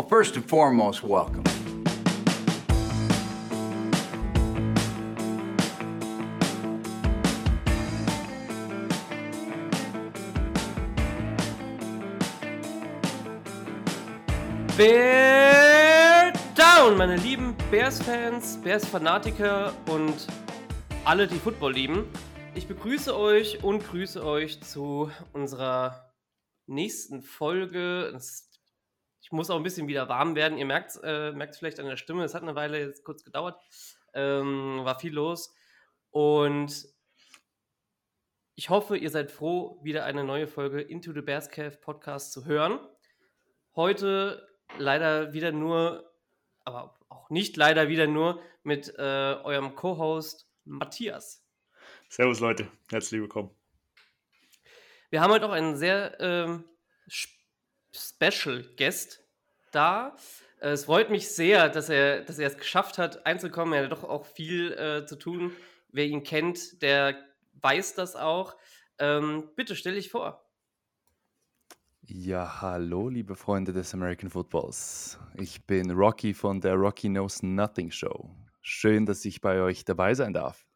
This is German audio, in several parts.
Well, first and foremost, welcome. Bear Down, meine lieben Bears-Fans, Bears-Fanatiker und alle, die Football lieben. Ich begrüße euch und grüße euch zu unserer nächsten Folge. Ich muss auch ein bisschen wieder warm werden. Ihr merkt es äh, vielleicht an der Stimme. Es hat eine Weile jetzt kurz gedauert. Ähm, war viel los. Und ich hoffe, ihr seid froh, wieder eine neue Folge Into the Bears Cave Podcast zu hören. Heute leider wieder nur, aber auch nicht leider wieder nur mit äh, eurem Co-Host Matthias. Servus Leute, herzlich willkommen. Wir haben heute auch einen sehr ähm, Special Guest da. Äh, es freut mich sehr, dass er, dass er es geschafft hat, einzukommen. Er hat doch auch viel äh, zu tun. Wer ihn kennt, der weiß das auch. Ähm, bitte stell dich vor. Ja, hallo, liebe Freunde des American Footballs. Ich bin Rocky von der Rocky Knows Nothing Show. Schön, dass ich bei euch dabei sein darf.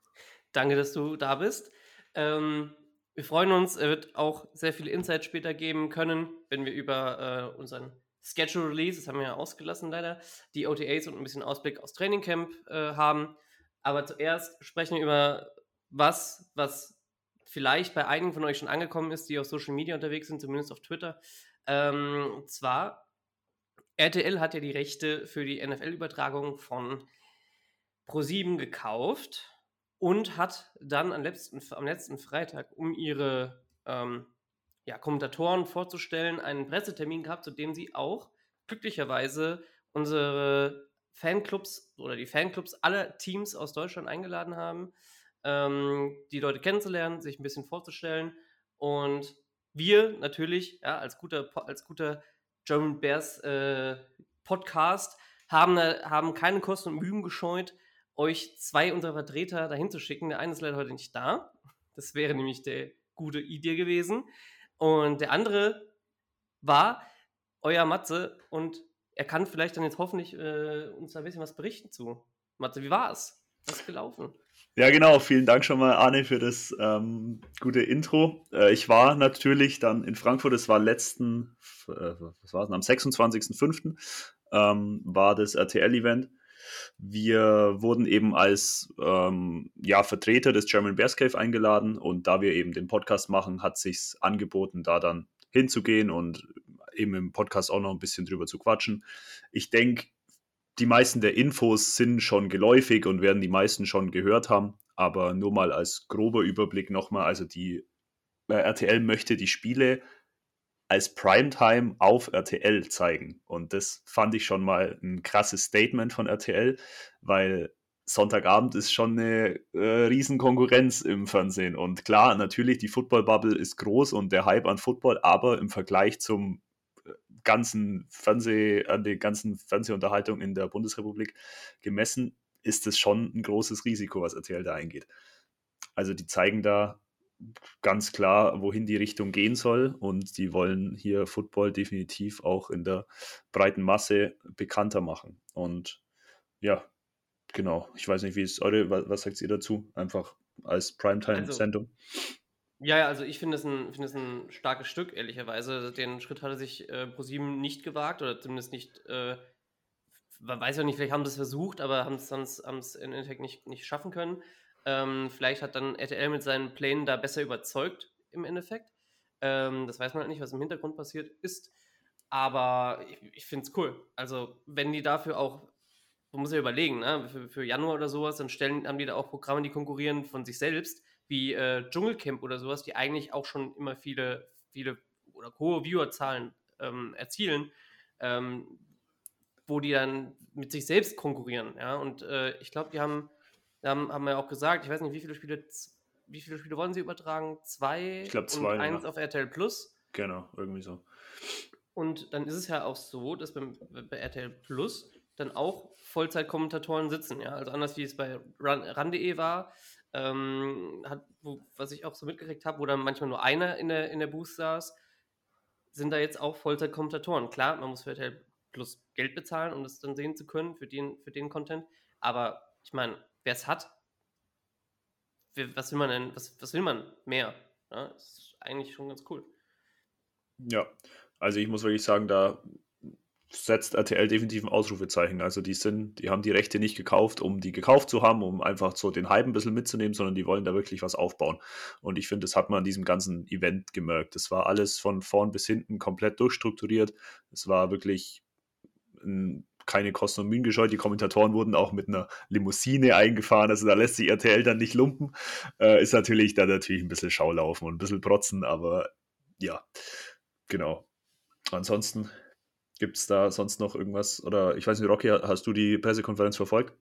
Danke, dass du da bist. Ähm, wir freuen uns, er wird auch sehr viele Insights später geben können, wenn wir über äh, unseren Schedule Release, das haben wir ja ausgelassen leider, die OTAs und ein bisschen Ausblick aus Training Camp äh, haben. Aber zuerst sprechen wir über was, was vielleicht bei einigen von euch schon angekommen ist, die auf Social Media unterwegs sind, zumindest auf Twitter. Ähm, zwar, RTL hat ja die Rechte für die NFL-Übertragung von Pro7 gekauft und hat dann am letzten, am letzten Freitag, um ihre ähm, ja, Kommentatoren vorzustellen, einen Pressetermin gehabt, zu dem sie auch glücklicherweise unsere Fanclubs oder die Fanclubs aller Teams aus Deutschland eingeladen haben ähm, die Leute kennenzulernen, sich ein bisschen vorzustellen. Und wir natürlich, ja, als guter, als guter German Bears äh, Podcast, haben, haben keine Kosten und Mühen gescheut, euch zwei unserer Vertreter dahin zu schicken. Der eine ist leider heute nicht da. Das wäre nämlich der gute Idee gewesen. Und der andere war euer Matze und er kann vielleicht dann jetzt hoffentlich äh, uns ein bisschen was berichten zu. Matze, wie war es? Was ist gelaufen? Ja, genau. Vielen Dank schon mal, Arne, für das ähm, gute Intro. Äh, ich war natürlich dann in Frankfurt, es war letzten, äh, was war es, am 26.05. Ähm, war das RTL-Event. Wir wurden eben als ähm, ja, Vertreter des German Bears Cave eingeladen und da wir eben den Podcast machen, hat sich angeboten, da dann hinzugehen und eben im Podcast auch noch ein bisschen drüber zu quatschen. Ich denke, die meisten der Infos sind schon geläufig und werden die meisten schon gehört haben. Aber nur mal als grober Überblick nochmal, also die äh, RTL möchte die Spiele als Primetime auf RTL zeigen. Und das fand ich schon mal ein krasses Statement von RTL, weil Sonntagabend ist schon eine äh, Riesenkonkurrenz im Fernsehen. Und klar, natürlich, die Football-Bubble ist groß und der Hype an Football, aber im Vergleich zum ganzen Fernseh, an der ganzen Fernsehunterhaltung in der Bundesrepublik gemessen, ist es schon ein großes Risiko, was RTL da eingeht. Also die zeigen da ganz klar, wohin die Richtung gehen soll und die wollen hier Football definitiv auch in der breiten Masse bekannter machen. Und ja, genau. Ich weiß nicht, wie ist eure, was, was sagt ihr dazu? Einfach als Primetime-Sendung. Also, ja, ja, also ich finde es, ein, find es ein starkes Stück, ehrlicherweise. Den Schritt hatte sich äh, ProSieben nicht gewagt oder zumindest nicht, äh, man weiß ja nicht, vielleicht haben sie es versucht, aber haben es im Endeffekt nicht, nicht schaffen können. Ähm, vielleicht hat dann RTL mit seinen Plänen da besser überzeugt im Endeffekt. Ähm, das weiß man halt nicht, was im Hintergrund passiert ist. Aber ich, ich finde es cool. Also, wenn die dafür auch, man muss ja überlegen, ne? für, für Januar oder sowas, dann stellen, haben die da auch Programme, die konkurrieren von sich selbst wie äh, Dschungelcamp oder sowas, die eigentlich auch schon immer viele, viele oder hohe Viewerzahlen ähm, erzielen, ähm, wo die dann mit sich selbst konkurrieren. Ja? Und äh, ich glaube, die haben, haben, haben ja auch gesagt, ich weiß nicht, wie viele Spiele, wie viele Spiele wollen sie übertragen? Zwei ich glaub, zwei, und eins ja. auf RTL Plus. Genau, irgendwie so. Und dann ist es ja auch so, dass beim, bei RTL Plus dann auch Vollzeitkommentatoren sitzen, ja. Also anders wie es bei RAN.de war, ähm, hat, wo, was ich auch so mitgekriegt habe, wo dann manchmal nur einer in der, in der Booth saß, sind da jetzt auch Vollzeit-Kommentatoren. Klar, man muss für RTL plus Geld bezahlen, um das dann sehen zu können für den, für den Content. Aber ich meine, wer es hat, was will man denn, was, was will man mehr? Ja, ist eigentlich schon ganz cool. Ja, also ich muss wirklich sagen, da setzt RTL definitiv ein Ausrufezeichen. Also die sind, die haben die Rechte nicht gekauft, um die gekauft zu haben, um einfach so den Hype ein bisschen mitzunehmen, sondern die wollen da wirklich was aufbauen. Und ich finde, das hat man an diesem ganzen Event gemerkt. Das war alles von vorn bis hinten komplett durchstrukturiert. Es war wirklich ein, keine Kosten und Mühen gescheut. Die Kommentatoren wurden auch mit einer Limousine eingefahren. Also da lässt sich RTL dann nicht lumpen. Äh, ist natürlich da natürlich ein bisschen Schaulaufen und ein bisschen protzen, aber ja, genau. Ansonsten Gibt es da sonst noch irgendwas? Oder ich weiß nicht, Rocky, hast du die Pressekonferenz verfolgt?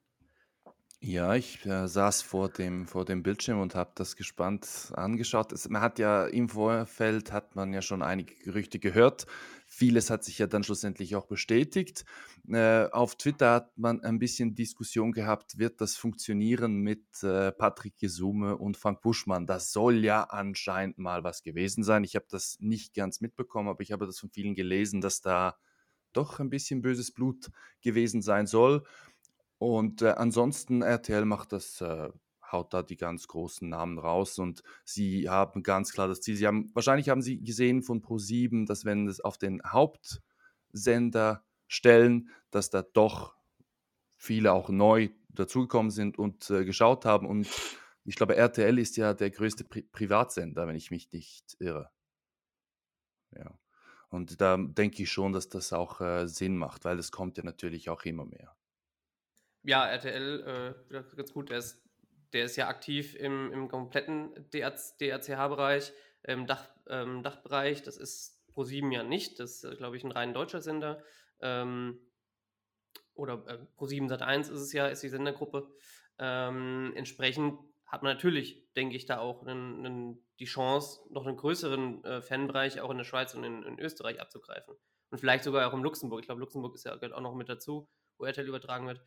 Ja, ich äh, saß vor dem, vor dem Bildschirm und habe das gespannt angeschaut. Es, man hat ja im Vorfeld hat man ja schon einige Gerüchte gehört. Vieles hat sich ja dann schlussendlich auch bestätigt. Äh, auf Twitter hat man ein bisschen Diskussion gehabt, wird das funktionieren mit äh, Patrick Gesume und Frank Buschmann? Das soll ja anscheinend mal was gewesen sein. Ich habe das nicht ganz mitbekommen, aber ich habe das von vielen gelesen, dass da doch ein bisschen böses Blut gewesen sein soll. Und äh, ansonsten, RTL macht das, äh, haut da die ganz großen Namen raus und sie haben ganz klar das Ziel. Sie haben, wahrscheinlich haben sie gesehen von Pro7, dass wenn es auf den Hauptsender stellen, dass da doch viele auch neu dazugekommen sind und äh, geschaut haben. Und ich glaube, RTL ist ja der größte Pri Privatsender, wenn ich mich nicht irre. Ja. Und da denke ich schon, dass das auch äh, Sinn macht, weil es kommt ja natürlich auch immer mehr. Ja, RTL, äh, ganz gut, der ist, der ist ja aktiv im, im kompletten DRCH-Bereich, im Dach, ähm, Dachbereich. Das ist ProSieben ja nicht, das ist, glaube ich, ein rein deutscher Sender. Ähm, oder äh, ProSieben Sat1 ist es ja, ist die Sendergruppe. Ähm, entsprechend hat man natürlich, denke ich, da auch einen, einen, die Chance, noch einen größeren äh, Fanbereich auch in der Schweiz und in, in, Österreich abzugreifen. Und vielleicht sogar auch in Luxemburg. Ich glaube, Luxemburg ist ja auch noch mit dazu, wo RTL übertragen wird.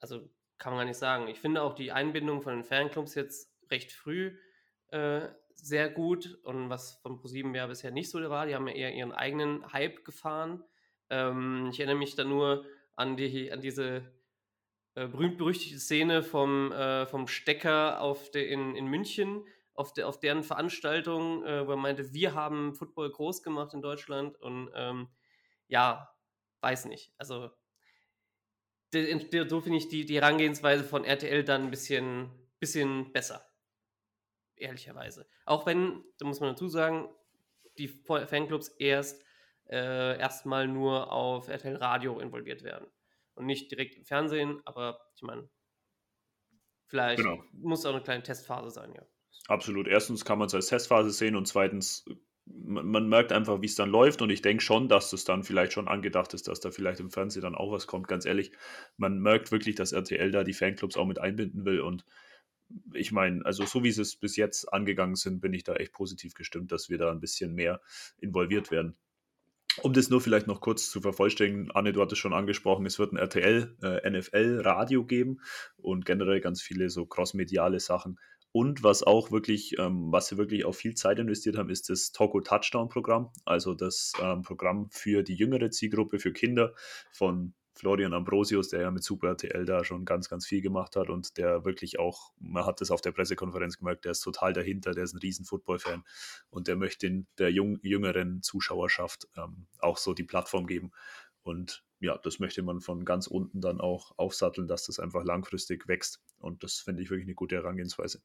Also kann man gar nicht sagen. Ich finde auch die Einbindung von den Fanclubs jetzt recht früh äh, sehr gut und was von ProSieben ja bisher nicht so war. Die haben ja eher ihren eigenen Hype gefahren. Ähm, ich erinnere mich da nur an, die, an diese äh, berühmt-berüchtigte Szene vom, äh, vom Stecker auf de, in, in München, auf, de, auf deren Veranstaltung, äh, wo er meinte, wir haben Football groß gemacht in Deutschland und ähm, ja, weiß nicht. Also so finde ich die, die Herangehensweise von RTL dann ein bisschen, bisschen besser. Ehrlicherweise. Auch wenn, da muss man dazu sagen, die Fanclubs erst äh, erstmal nur auf RTL Radio involviert werden und nicht direkt im Fernsehen, aber ich meine, vielleicht genau. muss auch eine kleine Testphase sein, ja. Absolut. Erstens kann man es als Testphase sehen und zweitens, man, man merkt einfach, wie es dann läuft und ich denke schon, dass das dann vielleicht schon angedacht ist, dass da vielleicht im Fernsehen dann auch was kommt, ganz ehrlich. Man merkt wirklich, dass RTL da die Fanclubs auch mit einbinden will und ich meine, also so wie sie es bis jetzt angegangen sind, bin ich da echt positiv gestimmt, dass wir da ein bisschen mehr involviert werden. Um das nur vielleicht noch kurz zu vervollständigen, Anne, du hattest schon angesprochen, es wird ein RTL, äh, geben und generell ganz viele so crossmediale Sachen. Und was auch wirklich, ähm, was wir wirklich auch viel Zeit investiert haben, ist das Togo Touchdown Programm, also das ähm, Programm für die jüngere Zielgruppe, für Kinder von Florian Ambrosius, der ja mit Super RTL da schon ganz, ganz viel gemacht hat und der wirklich auch, man hat das auf der Pressekonferenz gemerkt, der ist total dahinter, der ist ein riesen Football-Fan und der möchte der jung, jüngeren Zuschauerschaft ähm, auch so die Plattform geben. Und ja, das möchte man von ganz unten dann auch aufsatteln, dass das einfach langfristig wächst. Und das finde ich wirklich eine gute Herangehensweise.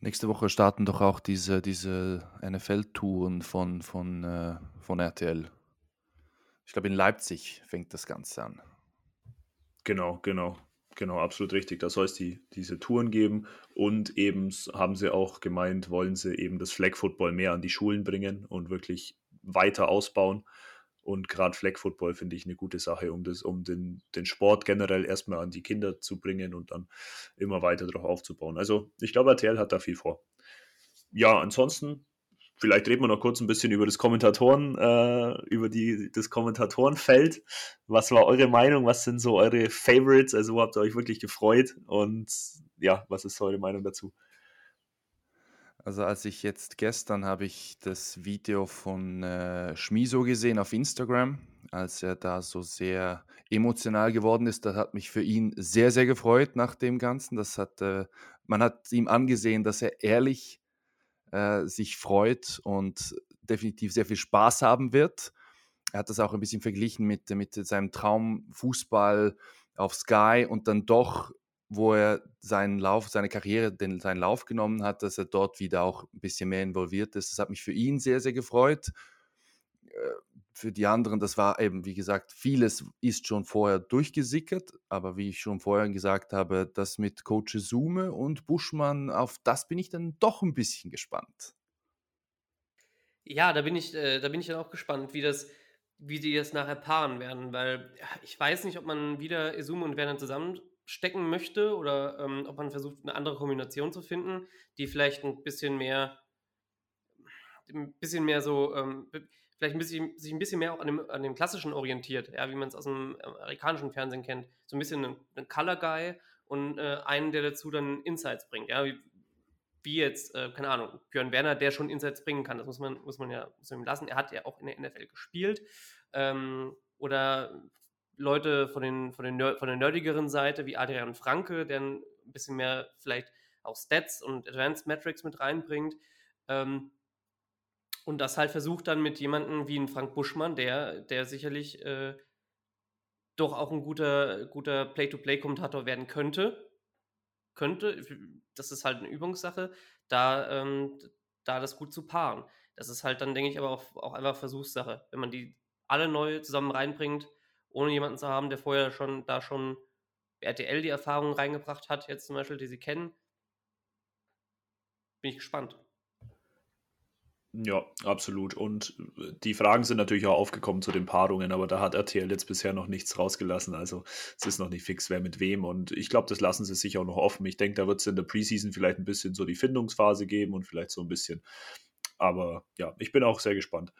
Nächste Woche starten doch auch diese, diese NFL-Touren von, von, äh, von RTL. Ich glaube, in Leipzig fängt das Ganze an. Genau, genau. Genau, absolut richtig. Da soll es die, diese Touren geben und eben haben sie auch gemeint, wollen sie eben das Flag Football mehr an die Schulen bringen und wirklich weiter ausbauen. Und gerade Flag Football finde ich eine gute Sache, um, das, um den, den Sport generell erstmal an die Kinder zu bringen und dann immer weiter darauf aufzubauen. Also ich glaube, RTL hat da viel vor. Ja, ansonsten vielleicht reden wir noch kurz ein bisschen über das Kommentatoren, äh, über die, das Kommentatorenfeld. Was war eure Meinung? Was sind so eure Favorites? Also, wo habt ihr euch wirklich gefreut? Und ja, was ist eure Meinung dazu? Also als ich jetzt gestern habe ich das Video von äh, Schmiso gesehen auf Instagram, als er da so sehr emotional geworden ist. Das hat mich für ihn sehr, sehr gefreut nach dem Ganzen. Das hat, äh, man hat ihm angesehen, dass er ehrlich äh, sich freut und definitiv sehr viel Spaß haben wird. Er hat das auch ein bisschen verglichen mit, mit seinem Traumfußball auf Sky und dann doch wo er seinen Lauf, seine Karriere, den, seinen Lauf genommen hat, dass er dort wieder auch ein bisschen mehr involviert ist. Das hat mich für ihn sehr, sehr gefreut. Äh, für die anderen, das war eben, wie gesagt, vieles ist schon vorher durchgesickert, aber wie ich schon vorher gesagt habe, das mit Coach Sume und Buschmann, auf das bin ich dann doch ein bisschen gespannt. Ja, da bin ich, äh, da bin ich dann auch gespannt, wie das, wie die das nachher paaren werden, weil ich weiß nicht, ob man wieder Izume und Werner zusammen stecken möchte oder ähm, ob man versucht, eine andere Kombination zu finden, die vielleicht ein bisschen mehr, ein bisschen mehr so, ähm, vielleicht ein bisschen, sich ein bisschen mehr auch an dem, an dem Klassischen orientiert, ja, wie man es aus dem amerikanischen Fernsehen kennt. So ein bisschen ein Color Guy und äh, einen, der dazu dann Insights bringt, ja, wie, wie jetzt, äh, keine Ahnung, Björn Werner, der schon Insights bringen kann, das muss man, muss man ja muss man ihm lassen. Er hat ja auch in der NFL gespielt. Ähm, oder Leute von, den, von, den von der nerdigeren Seite, wie Adrian Franke, der ein bisschen mehr vielleicht auch Stats und Advanced Metrics mit reinbringt. Ähm, und das halt versucht dann mit jemandem wie ein Frank Buschmann, der, der sicherlich äh, doch auch ein guter, guter Play-to-Play-Kommentator werden könnte. Könnte, das ist halt eine Übungssache, da, ähm, da das gut zu paaren. Das ist halt dann, denke ich, aber auch, auch einfach Versuchssache. Wenn man die alle neu zusammen reinbringt, ohne jemanden zu haben, der vorher schon da schon RTL die Erfahrung reingebracht hat, jetzt zum Beispiel, die sie kennen. Bin ich gespannt. Ja, absolut. Und äh, die Fragen sind natürlich auch aufgekommen zu den Paarungen, aber da hat RTL jetzt bisher noch nichts rausgelassen. Also es ist noch nicht fix, wer mit wem. Und ich glaube, das lassen sie sich auch noch offen. Ich denke, da wird es in der Preseason vielleicht ein bisschen so die Findungsphase geben und vielleicht so ein bisschen. Aber ja, ich bin auch sehr gespannt.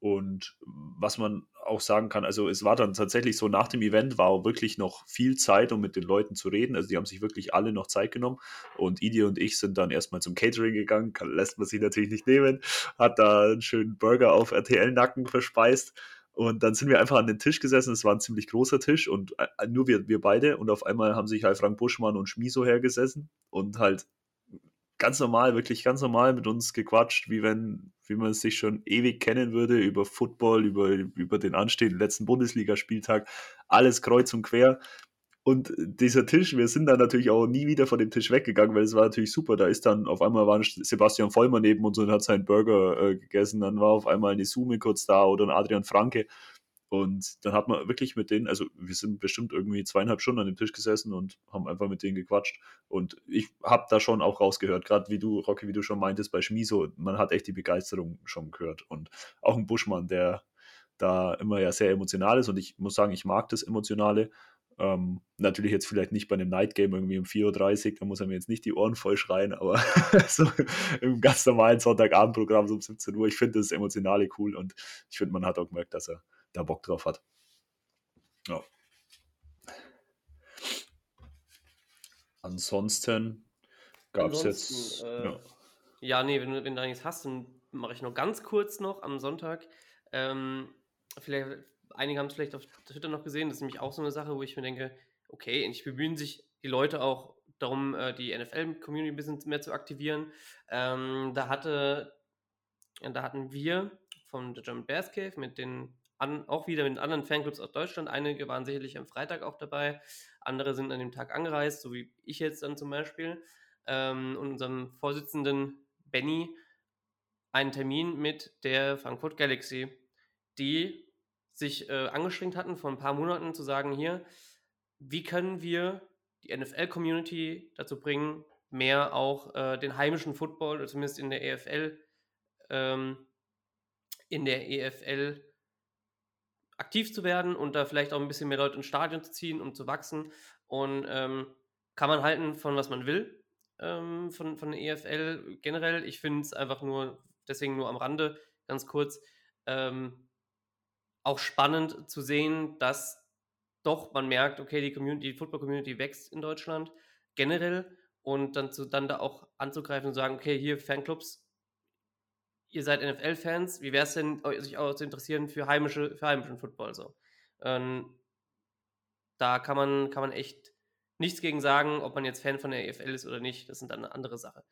Und was man auch sagen kann, also es war dann tatsächlich so, nach dem Event war auch wirklich noch viel Zeit, um mit den Leuten zu reden. Also die haben sich wirklich alle noch Zeit genommen. Und Idi und ich sind dann erstmal zum Catering gegangen, kann, lässt man sich natürlich nicht nehmen, hat da einen schönen Burger auf RTL-Nacken verspeist. Und dann sind wir einfach an den Tisch gesessen. Es war ein ziemlich großer Tisch und äh, nur wir, wir beide. Und auf einmal haben sich halt Frank Buschmann und Schmiso hergesessen und halt ganz normal, wirklich ganz normal mit uns gequatscht, wie wenn, wie man sich schon ewig kennen würde, über Football, über, über den anstehenden letzten Bundesligaspieltag, alles kreuz und quer. Und dieser Tisch, wir sind dann natürlich auch nie wieder von dem Tisch weggegangen, weil es war natürlich super. Da ist dann auf einmal war Sebastian Vollmer neben uns und hat seinen Burger äh, gegessen. Dann war auf einmal eine Sume kurz da oder ein Adrian Franke. Und dann hat man wirklich mit denen, also wir sind bestimmt irgendwie zweieinhalb Stunden an dem Tisch gesessen und haben einfach mit denen gequatscht. Und ich habe da schon auch rausgehört, gerade wie du, Rocky, wie du schon meintest, bei Schmiso, man hat echt die Begeisterung schon gehört. Und auch ein Buschmann, der da immer ja sehr emotional ist. Und ich muss sagen, ich mag das Emotionale. Ähm, natürlich jetzt vielleicht nicht bei einem Night Game irgendwie um 4.30 Uhr, da muss er mir jetzt nicht die Ohren voll schreien, aber so im ganz normalen Sonntagabendprogramm so um 17 Uhr, ich finde das Emotionale cool und ich finde, man hat auch gemerkt, dass er da Bock drauf hat. Ja. Ansonsten gab es jetzt. Äh, ja. ja, nee, wenn, wenn du da nichts hast, dann mache ich noch ganz kurz noch am Sonntag. Ähm, vielleicht, einige haben es vielleicht auf Twitter noch gesehen, das ist nämlich auch so eine Sache, wo ich mir denke, okay, endlich bemühen sich die Leute auch darum, äh, die NFL-Community ein bisschen mehr zu aktivieren. Ähm, da hatte, da hatten wir von The German Bears Cave mit den an, auch wieder mit anderen Fanclubs aus Deutschland. Einige waren sicherlich am Freitag auch dabei, andere sind an dem Tag angereist, so wie ich jetzt dann zum Beispiel. Ähm, und unserem Vorsitzenden Benny einen Termin mit der Frankfurt Galaxy, die sich äh, angestrengt hatten, vor ein paar Monaten zu sagen, hier, wie können wir die NFL-Community dazu bringen, mehr auch äh, den heimischen Football, oder zumindest in der EFL, ähm, in der EFL aktiv zu werden und da vielleicht auch ein bisschen mehr Leute ins Stadion zu ziehen, um zu wachsen. Und ähm, kann man halten von was man will, ähm, von, von der EFL generell. Ich finde es einfach nur, deswegen nur am Rande, ganz kurz, ähm, auch spannend zu sehen, dass doch man merkt, okay, die Community, die Football-Community wächst in Deutschland generell und dann, zu, dann da auch anzugreifen und sagen, okay, hier Fanclubs, ihr seid NFL-Fans, wie wäre es denn, sich auch zu interessieren für, heimische, für heimischen Football so? Ähm, da kann man, kann man echt nichts gegen sagen, ob man jetzt Fan von der EFL ist oder nicht. Das sind dann eine andere Sache.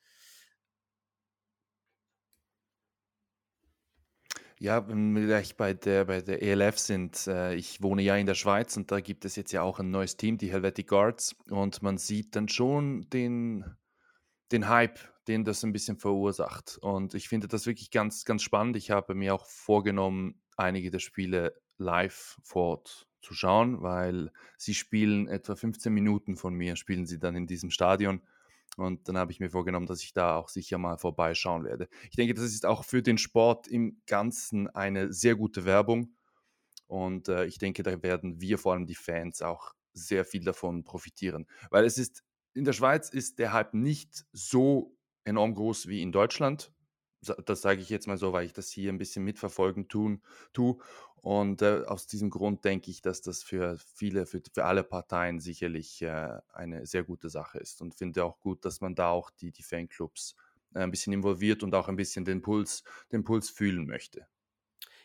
Ja, wenn wir gleich bei der, bei der ELF sind, äh, ich wohne ja in der Schweiz und da gibt es jetzt ja auch ein neues Team, die Helvetic Guards, und man sieht dann schon den, den Hype, den das ein bisschen verursacht. Und ich finde das wirklich ganz, ganz spannend. Ich habe mir auch vorgenommen, einige der Spiele live vor Ort zu schauen, weil sie spielen etwa 15 Minuten von mir, spielen sie dann in diesem Stadion. Und dann habe ich mir vorgenommen, dass ich da auch sicher mal vorbeischauen werde. Ich denke, das ist auch für den Sport im Ganzen eine sehr gute Werbung. Und äh, ich denke, da werden wir, vor allem die Fans, auch sehr viel davon profitieren. Weil es ist, in der Schweiz ist der Hype nicht so enorm groß wie in Deutschland. Das sage ich jetzt mal so, weil ich das hier ein bisschen mitverfolgen tun, tue. Und äh, aus diesem Grund denke ich, dass das für viele, für, für alle Parteien sicherlich äh, eine sehr gute Sache ist und finde auch gut, dass man da auch die, die Fanclubs äh, ein bisschen involviert und auch ein bisschen den Puls, den Puls fühlen möchte.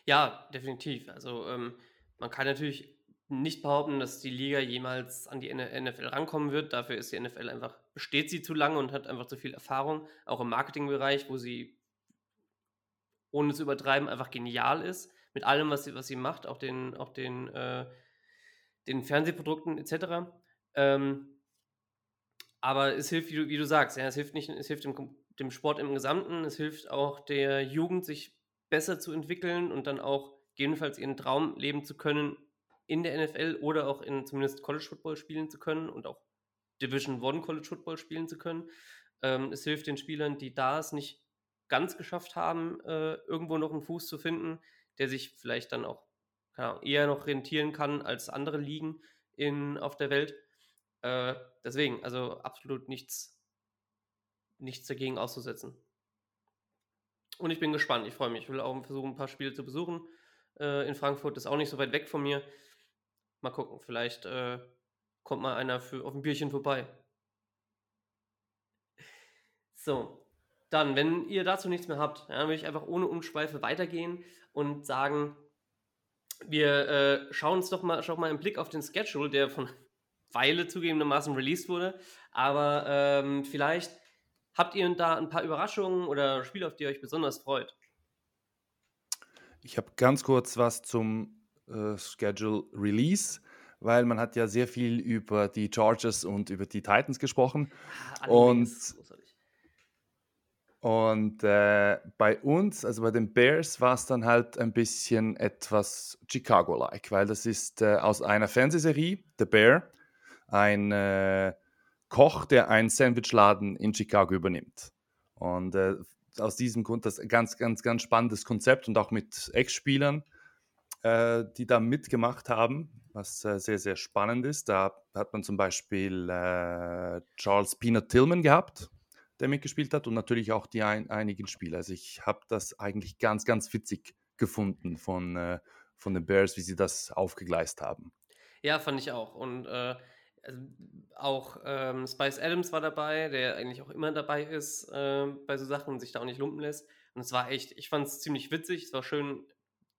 Ja, definitiv. Also ähm, man kann natürlich nicht behaupten, dass die Liga jemals an die NFL rankommen wird. Dafür ist die NFL einfach, besteht sie zu lange und hat einfach zu viel Erfahrung, auch im Marketingbereich, wo sie, ohne zu übertreiben, einfach genial ist mit allem, was sie, was sie macht, auch den, auch den, äh, den Fernsehprodukten etc. Ähm, aber es hilft, wie du, wie du sagst, ja, es hilft nicht, es hilft dem, dem Sport im Gesamten, es hilft auch der Jugend, sich besser zu entwickeln und dann auch gegebenenfalls ihren Traum leben zu können in der NFL oder auch in zumindest College Football spielen zu können und auch Division One College Football spielen zu können. Ähm, es hilft den Spielern, die da es nicht ganz geschafft haben, äh, irgendwo noch einen Fuß zu finden, der sich vielleicht dann auch Ahnung, eher noch rentieren kann als andere Ligen in, auf der Welt. Äh, deswegen, also absolut nichts, nichts dagegen auszusetzen. Und ich bin gespannt, ich freue mich. Ich will auch versuchen, ein paar Spiele zu besuchen äh, in Frankfurt. Ist auch nicht so weit weg von mir. Mal gucken, vielleicht äh, kommt mal einer für, auf ein Bierchen vorbei. So, dann, wenn ihr dazu nichts mehr habt, ja, will ich einfach ohne Umschweife weitergehen und sagen, wir äh, schauen uns doch mal, schauen mal einen Blick auf den Schedule, der von Weile zugegebenermaßen released wurde. Aber ähm, vielleicht habt ihr da ein paar Überraschungen oder Spiele, auf die ihr euch besonders freut. Ich habe ganz kurz was zum äh, Schedule Release, weil man hat ja sehr viel über die Chargers und über die Titans gesprochen. Ah, und und äh, bei uns, also bei den Bears, war es dann halt ein bisschen etwas Chicago-like, weil das ist äh, aus einer Fernsehserie, The Bear, ein äh, Koch, der einen Sandwichladen in Chicago übernimmt. Und äh, aus diesem Grund das ganz, ganz, ganz spannendes Konzept und auch mit Ex-Spielern, äh, die da mitgemacht haben, was äh, sehr, sehr spannend ist. Da hat man zum Beispiel Charles Peanut Tillman gehabt, der mitgespielt hat und natürlich auch die ein, einigen Spieler. Also ich habe das eigentlich ganz, ganz witzig gefunden von, äh, von den Bears, wie sie das aufgegleist haben. Ja, fand ich auch. Und äh, also auch ähm, Spice Adams war dabei, der eigentlich auch immer dabei ist äh, bei so Sachen und sich da auch nicht lumpen lässt. Und es war echt, ich fand es ziemlich witzig. Es war schön,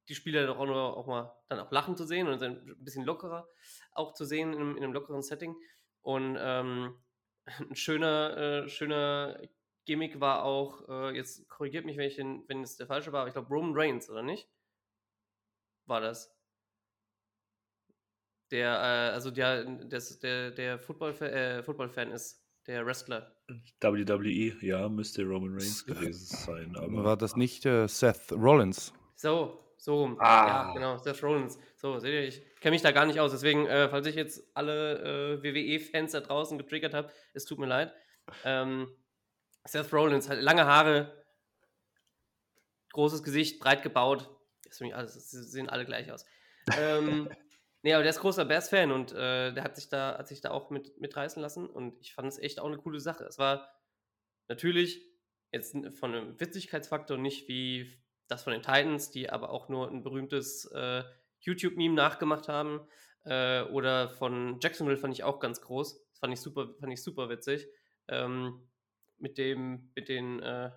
die Spieler doch auch, nur, auch mal dann auch lachen zu sehen und ein bisschen lockerer auch zu sehen in einem, in einem lockeren Setting. Und ähm, ein schöner, äh, schöner Gimmick war auch, äh, jetzt korrigiert mich, wenn, ich den, wenn es der falsche war, aber ich glaube Roman Reigns, oder nicht? War das? Der, äh, also der, der, der Football-Fan äh, Football ist, der Wrestler. WWE, ja, müsste Roman Reigns gewesen sein. Aber war das nicht äh, Seth Rollins? So, so rum. Ah. Ja, genau, Seth Rollins. So, seht ihr, ich kenne mich da gar nicht aus. Deswegen, äh, falls ich jetzt alle äh, WWE-Fans da draußen getriggert habe, es tut mir leid. Ähm, Seth Rollins hat lange Haare, großes Gesicht, breit gebaut. Das alles, sie sehen alle gleich aus. ähm, nee, aber der ist großer Bears-Fan und äh, der hat sich da, hat sich da auch mit, mitreißen lassen und ich fand es echt auch eine coole Sache. Es war natürlich jetzt von einem Witzigkeitsfaktor nicht wie das von den Titans, die aber auch nur ein berühmtes äh, YouTube-Meme nachgemacht haben. Äh, oder von Jacksonville fand ich auch ganz groß. Das fand ich super, fand ich super witzig. ähm, mit dem, mit den äh,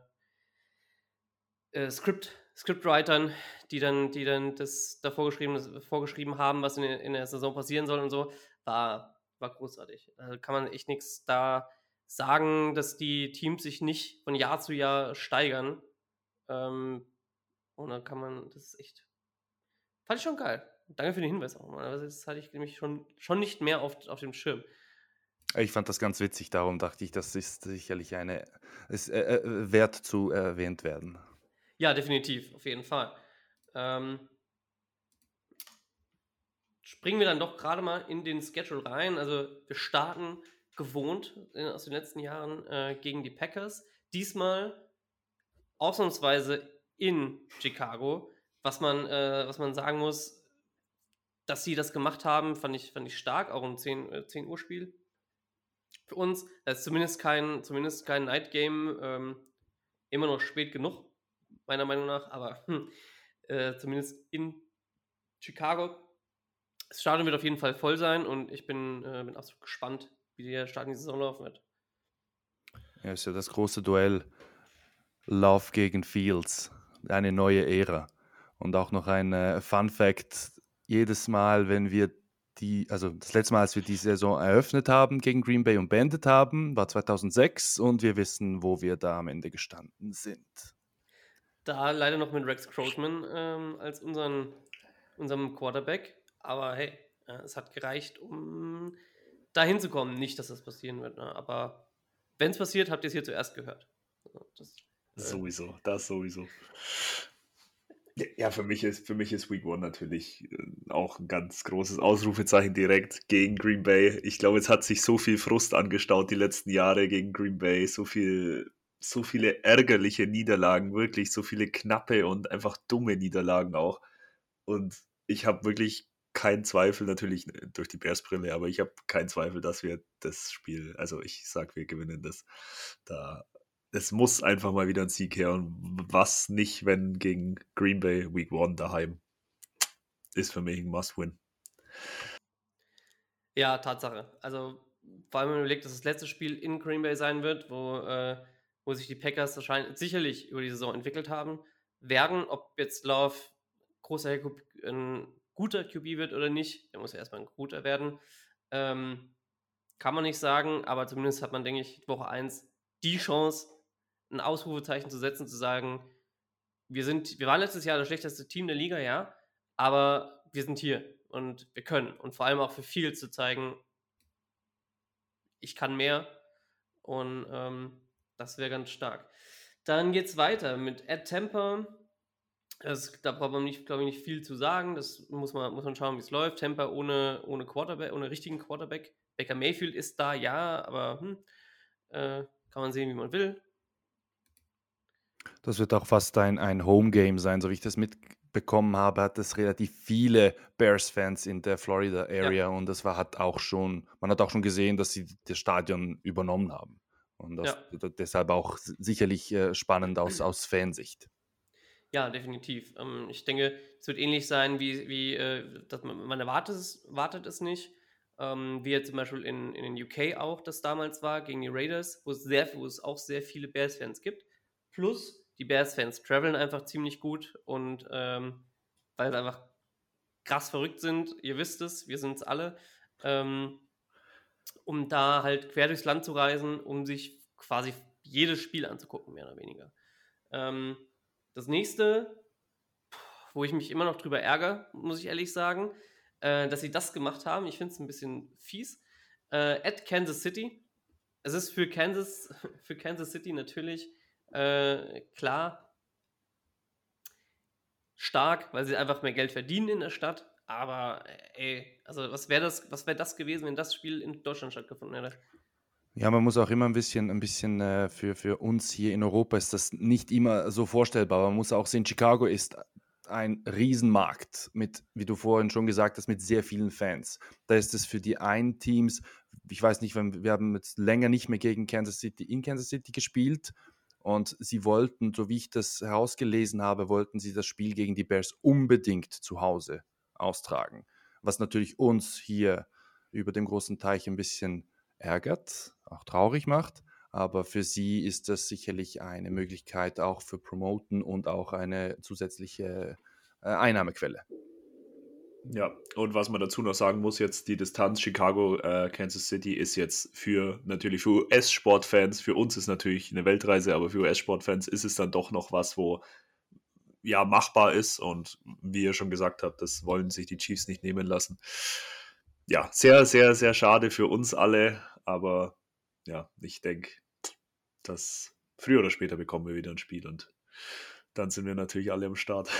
äh, Script, Scriptwritern, die dann, die dann das da vorgeschrieben, haben, was in, in der Saison passieren soll und so, war, war großartig. Also kann man echt nichts da sagen, dass die Teams sich nicht von Jahr zu Jahr steigern. Ähm, und dann kann man, das ist echt, fand ich schon geil. Danke für den Hinweis auch mal. Das hatte ich nämlich schon, schon nicht mehr auf, auf dem Schirm. Ich fand das ganz witzig, darum dachte ich, das ist sicherlich eine, ist äh, äh, wert zu erwähnt werden. Ja, definitiv, auf jeden Fall. Ähm, springen wir dann doch gerade mal in den Schedule rein. Also wir starten gewohnt in, aus den letzten Jahren äh, gegen die Packers. Diesmal ausnahmsweise in Chicago. Was man, äh, was man sagen muss, dass sie das gemacht haben, fand ich, fand ich stark, auch um 10, äh, 10 Uhr Spiel für uns. Das ist zumindest kein, zumindest kein Night Game. Ähm, immer noch spät genug, meiner Meinung nach, aber hm, äh, zumindest in Chicago. Das Stadion wird auf jeden Fall voll sein und ich bin, äh, bin absolut gespannt, wie der Start in die Saison laufen wird. Ja, ist ja das große Duell Love gegen Fields. Eine neue Ära. Und auch noch ein äh, Fun Fact: jedes Mal, wenn wir die, also das letzte Mal, als wir die Saison eröffnet haben gegen Green Bay und beendet haben, war 2006 und wir wissen, wo wir da am Ende gestanden sind. Da leider noch mit Rex Crowdman ähm, als unseren, unserem Quarterback, aber hey, äh, es hat gereicht, um da hinzukommen. Nicht, dass das passieren wird, ne? aber wenn es passiert, habt ihr es hier zuerst gehört. Das, äh, sowieso, das sowieso. Ja, für mich ist, für mich ist Week One natürlich äh, auch ein ganz großes Ausrufezeichen direkt gegen Green Bay. Ich glaube, es hat sich so viel Frust angestaut die letzten Jahre gegen Green Bay, so viel, so viele ärgerliche Niederlagen, wirklich so viele knappe und einfach dumme Niederlagen auch. Und ich habe wirklich keinen Zweifel, natürlich durch die Bears-Brille, aber ich habe keinen Zweifel, dass wir das Spiel, also ich sage, wir gewinnen das. Da es muss einfach mal wieder ein Sieg her. Und was nicht, wenn gegen Green Bay Week One daheim, ist für mich ein Must-Win. Ja, Tatsache. Also vor allem, wenn man überlegt, dass das letzte Spiel in Green Bay sein wird, wo, äh, wo sich die Packers wahrscheinlich sicherlich über die Saison entwickelt haben werden. Ob jetzt Love großer ein guter QB wird oder nicht, der muss ja erstmal ein guter werden. Ähm, kann man nicht sagen, aber zumindest hat man, denke ich, Woche 1 die Chance, ein Ausrufezeichen zu setzen, zu sagen, wir sind, wir waren letztes Jahr das schlechteste Team der Liga, ja, aber wir sind hier und wir können. Und vor allem auch für viel zu zeigen, ich kann mehr und ähm, das wäre ganz stark. Dann geht es weiter mit Ed Temper. Das, da braucht man nicht, glaube ich, nicht viel zu sagen. Das muss man, muss man schauen, wie es läuft. Temper ohne, ohne Quarterback, ohne richtigen Quarterback. Baker Mayfield ist da, ja, aber hm, äh, kann man sehen, wie man will. Das wird auch fast ein, ein Home-Game sein, so wie ich das mitbekommen habe, hat es relativ viele Bears-Fans in der Florida-Area ja. und das war, hat auch schon, man hat auch schon gesehen, dass sie das Stadion übernommen haben. Und das, ja. deshalb auch sicherlich äh, spannend aus, aus Fansicht. Ja, definitiv. Ähm, ich denke, es wird ähnlich sein, wie, wie äh, dass man, man erwartet, es, wartet es nicht. Ähm, wie jetzt zum Beispiel in, in den UK auch das damals war, gegen die Raiders, wo es, sehr, wo es auch sehr viele Bears-Fans gibt. Plus, die Bears-Fans traveln einfach ziemlich gut und ähm, weil sie einfach krass verrückt sind, ihr wisst es, wir sind es alle, ähm, um da halt quer durchs Land zu reisen, um sich quasi jedes Spiel anzugucken, mehr oder weniger. Ähm, das nächste, wo ich mich immer noch drüber ärgere, muss ich ehrlich sagen, äh, dass sie das gemacht haben. Ich finde es ein bisschen fies. Äh, at Kansas City. Es ist für Kansas, für Kansas City natürlich äh, klar stark, weil sie einfach mehr Geld verdienen in der Stadt. Aber ey, also was wäre das, was wäre das gewesen, wenn das Spiel in Deutschland stattgefunden hätte? Ja, man muss auch immer ein bisschen, ein bisschen äh, für, für uns hier in Europa ist das nicht immer so vorstellbar. Man muss auch sehen, Chicago ist ein Riesenmarkt mit, wie du vorhin schon gesagt hast, mit sehr vielen Fans. Da ist es für die einen Teams, ich weiß nicht, wir haben jetzt länger nicht mehr gegen Kansas City in Kansas City gespielt und sie wollten, so wie ich das herausgelesen habe, wollten sie das Spiel gegen die Bears unbedingt zu Hause austragen. Was natürlich uns hier über dem großen Teich ein bisschen ärgert, auch traurig macht. Aber für sie ist das sicherlich eine Möglichkeit auch für Promoten und auch eine zusätzliche äh, Einnahmequelle. Ja, und was man dazu noch sagen muss, jetzt die Distanz Chicago, äh, Kansas City ist jetzt für natürlich für US-Sportfans, für uns ist natürlich eine Weltreise, aber für US-Sportfans ist es dann doch noch was, wo ja machbar ist und wie ihr schon gesagt habt, das wollen sich die Chiefs nicht nehmen lassen. Ja, sehr, sehr, sehr schade für uns alle, aber ja, ich denke, dass früher oder später bekommen wir wieder ein Spiel und dann sind wir natürlich alle am Start.